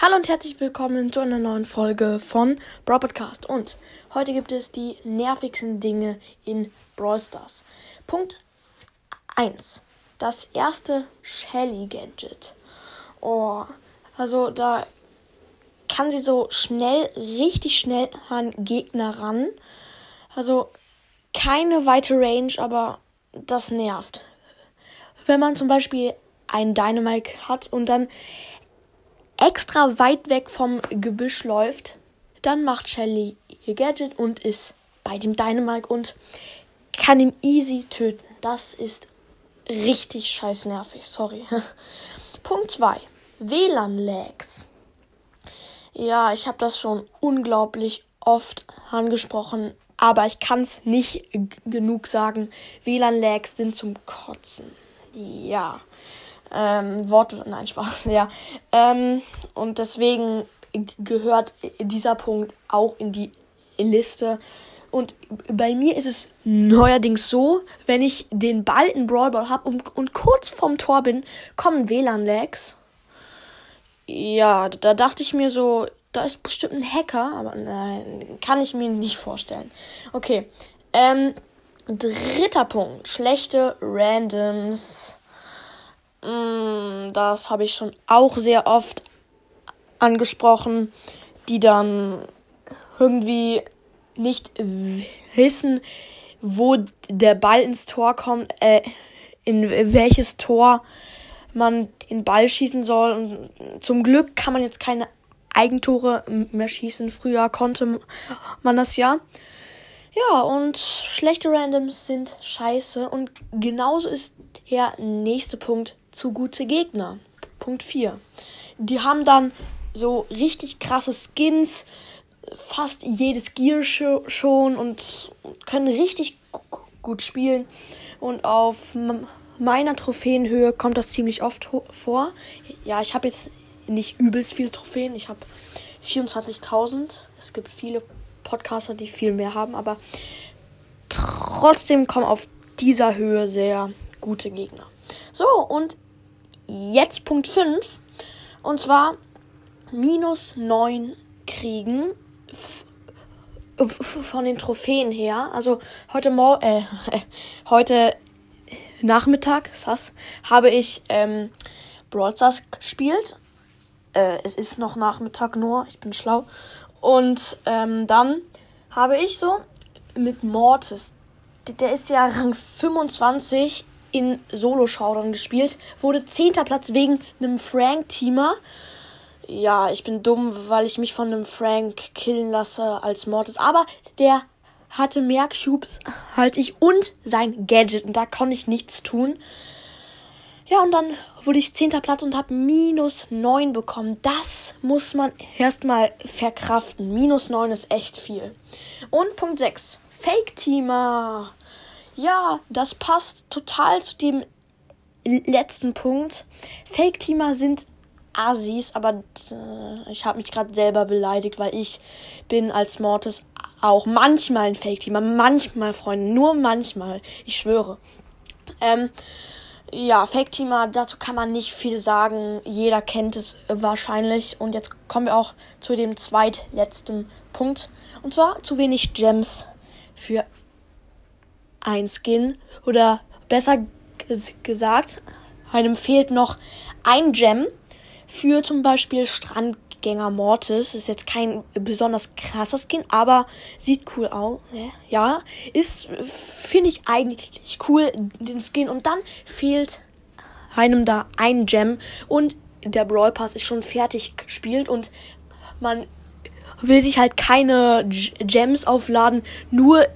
Hallo und herzlich willkommen zu einer neuen Folge von Brawl Podcast. Und heute gibt es die nervigsten Dinge in Brawl Stars. Punkt 1. Das erste Shelly Gadget. Oh, also da kann sie so schnell, richtig schnell an Gegner ran. Also keine weite Range, aber das nervt. Wenn man zum Beispiel einen Dynamite hat und dann extra weit weg vom Gebüsch läuft, dann macht Shelly ihr Gadget und ist bei dem Dynamite und kann ihn easy töten. Das ist richtig scheiß nervig, sorry. Punkt 2. WLAN-Lags. Ja, ich habe das schon unglaublich oft angesprochen, aber ich kann es nicht genug sagen. WLAN-Lags sind zum Kotzen. Ja. Ähm, Wort, nein, Spaß, ja. Ähm, und deswegen gehört dieser Punkt auch in die Liste. Und bei mir ist es neuerdings so, wenn ich den Ball in Brawl Ball habe und, und kurz vorm Tor bin, kommen WLAN-Lags. Ja, da dachte ich mir so, da ist bestimmt ein Hacker, aber nein, kann ich mir nicht vorstellen. Okay, ähm, dritter Punkt, schlechte Randoms. Mm, das habe ich schon auch sehr oft angesprochen, die dann irgendwie nicht wissen, wo der Ball ins Tor kommt, äh, in welches Tor man den Ball schießen soll. Und zum Glück kann man jetzt keine Eigentore mehr schießen. Früher konnte man das ja. Ja, und schlechte Randoms sind scheiße. Und genauso ist der nächste Punkt zu gute Gegner. Punkt 4. Die haben dann so richtig krasse Skins, fast jedes Gear schon und können richtig gut spielen. Und auf meiner Trophäenhöhe kommt das ziemlich oft vor. Ja, ich habe jetzt nicht übelst viele Trophäen. Ich habe 24.000. Es gibt viele Podcaster, die viel mehr haben, aber trotzdem kommen auf dieser Höhe sehr gute Gegner. So, und jetzt Punkt 5. Und zwar minus 9 kriegen von den Trophäen her. Also heute Morgen, äh, heute Nachmittag, sass, habe ich ähm, Brawl Stars gespielt. Äh, es ist noch Nachmittag nur, ich bin schlau. Und ähm, dann habe ich so mit Mortis, der ist ja Rang 25 in Solo-Showdown gespielt, wurde 10. Platz wegen einem Frank-Teamer. Ja, ich bin dumm, weil ich mich von einem Frank killen lasse als Mortis. Aber der hatte mehr Cubes als ich und sein Gadget. Und da konnte ich nichts tun. Ja, und dann wurde ich 10. Platz und habe minus 9 bekommen. Das muss man erstmal verkraften. Minus 9 ist echt viel. Und Punkt 6. Fake-Teamer. Ja, das passt total zu dem letzten Punkt. Fake-Teamer sind Assis, aber äh, ich habe mich gerade selber beleidigt, weil ich bin als Mortis auch manchmal ein Fake-Teamer. Manchmal, Freunde, nur manchmal. Ich schwöre. Ähm, ja, Fake-Teamer, dazu kann man nicht viel sagen. Jeder kennt es wahrscheinlich. Und jetzt kommen wir auch zu dem zweitletzten Punkt. Und zwar zu wenig Gems für ein Skin oder besser gesagt, einem fehlt noch ein Gem für zum Beispiel Strandgänger Mortis. Ist jetzt kein besonders krasser Skin, aber sieht cool aus. Ne? Ja, ist, finde ich eigentlich cool, den Skin. Und dann fehlt einem da ein Gem und der Brawl Pass ist schon fertig gespielt und man will sich halt keine Gems aufladen, nur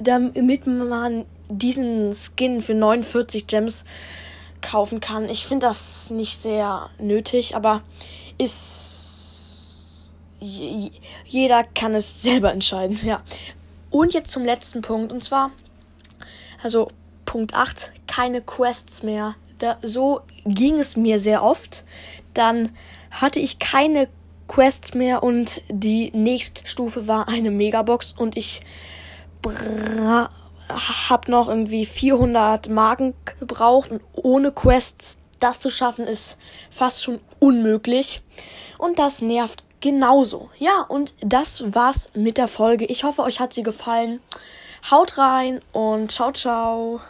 damit man diesen Skin für 49 Gems kaufen kann. Ich finde das nicht sehr nötig, aber ist jeder kann es selber entscheiden, ja. Und jetzt zum letzten Punkt und zwar also Punkt 8, keine Quests mehr. Da, so ging es mir sehr oft. Dann hatte ich keine Quests mehr und die nächste Stufe war eine Megabox und ich hab noch irgendwie 400 Marken gebraucht und ohne Quests das zu schaffen ist fast schon unmöglich. Und das nervt genauso. Ja, und das war's mit der Folge. Ich hoffe, euch hat sie gefallen. Haut rein und ciao, ciao.